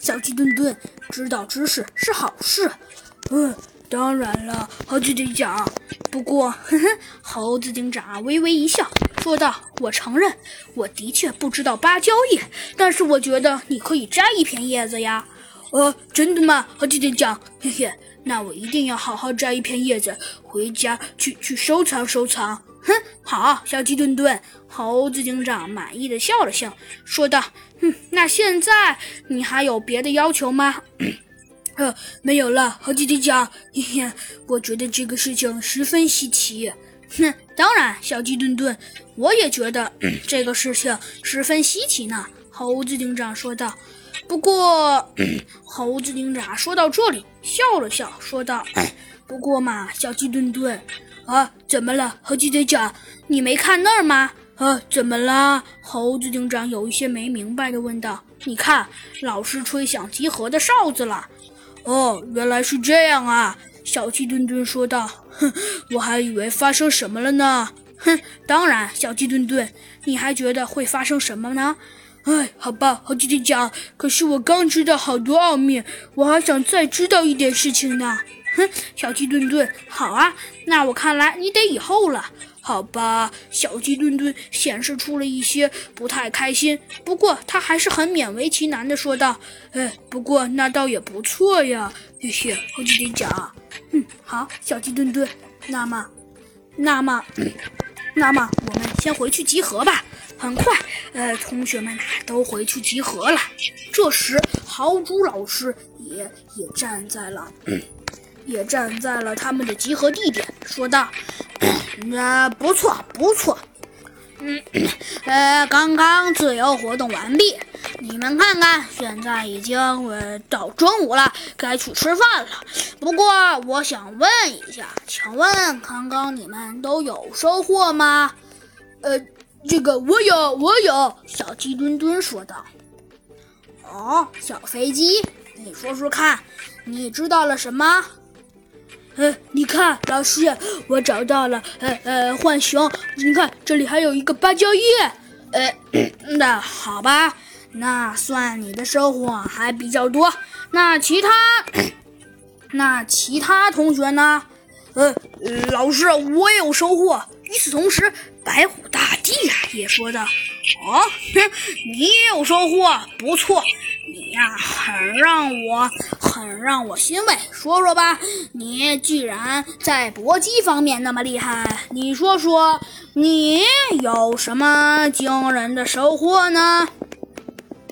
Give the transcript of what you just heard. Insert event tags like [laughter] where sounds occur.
小鸡墩墩，知道知识是好事。嗯，当然了，猴子警长。不过，呵呵，猴子警长微微一笑，说道：“我承认，我的确不知道芭蕉叶，但是我觉得你可以摘一片叶子呀。”呃，真的吗，猴子警长？嘿嘿，那我一定要好好摘一片叶子，回家去去收藏收藏。[laughs] 哼，好，小鸡墩墩。猴子警长满意的笑了笑，说道：“哼，那现在你还有别的要求吗？” [coughs] 呃，没有了，猴子警长。嘿嘿，我觉得这个事情十分稀奇。哼，当然，小鸡墩墩，我也觉得这个事情十分稀奇呢。猴子警长说道。不过，猴子警长说到这里，笑了笑，说道：“不过嘛，小鸡墩墩，啊，怎么了，猴子警长？你没看那儿吗？啊，怎么了？”猴子警长有一些没明白的问道：“你看，老师吹响集合的哨子了。”哦，原来是这样啊！小鸡墩墩说道：“哼，我还以为发生什么了呢。”哼，当然，小鸡墩墩，你还觉得会发生什么呢？哎，好吧，猴子警长。可是我刚知道好多奥秘，我还想再知道一点事情呢。哼，小鸡墩墩，好啊，那我看来你得以后了。好吧，小鸡墩墩显示出了一些不太开心，不过他还是很勉为其难的说道：“哎，不过那倒也不错呀，谢谢猴子警长。”嗯，好，小鸡墩墩，那么，那么，那么我们先回去集合吧。很快，呃，同学们都回去集合了。这时，豪猪老师也也站在了，[clears throat] 也站在了他们的集合地点，说道：“那不错，不错。嗯，[clears throat] 呃，刚刚自由活动完毕，你们看看，现在已经呃到中午了，该去吃饭了。不过，我想问一下，请问刚刚你们都有收获吗？呃。”这个我有，我有。小鸡墩墩说道：“哦，小飞机，你说说看，你知道了什么？呃，你看，老师，我找到了，呃呃，浣熊。你看，这里还有一个芭蕉叶。呃，那好吧，那算你的收获还比较多。那其他，[coughs] 那其他同学呢？呃，老师，我也有收获。与此同时，白虎大帝呀也说道：“哦，哼你也有收获，不错，你呀很让我很让我欣慰。说说吧，你居然在搏击方面那么厉害，你说说你有什么惊人的收获呢？”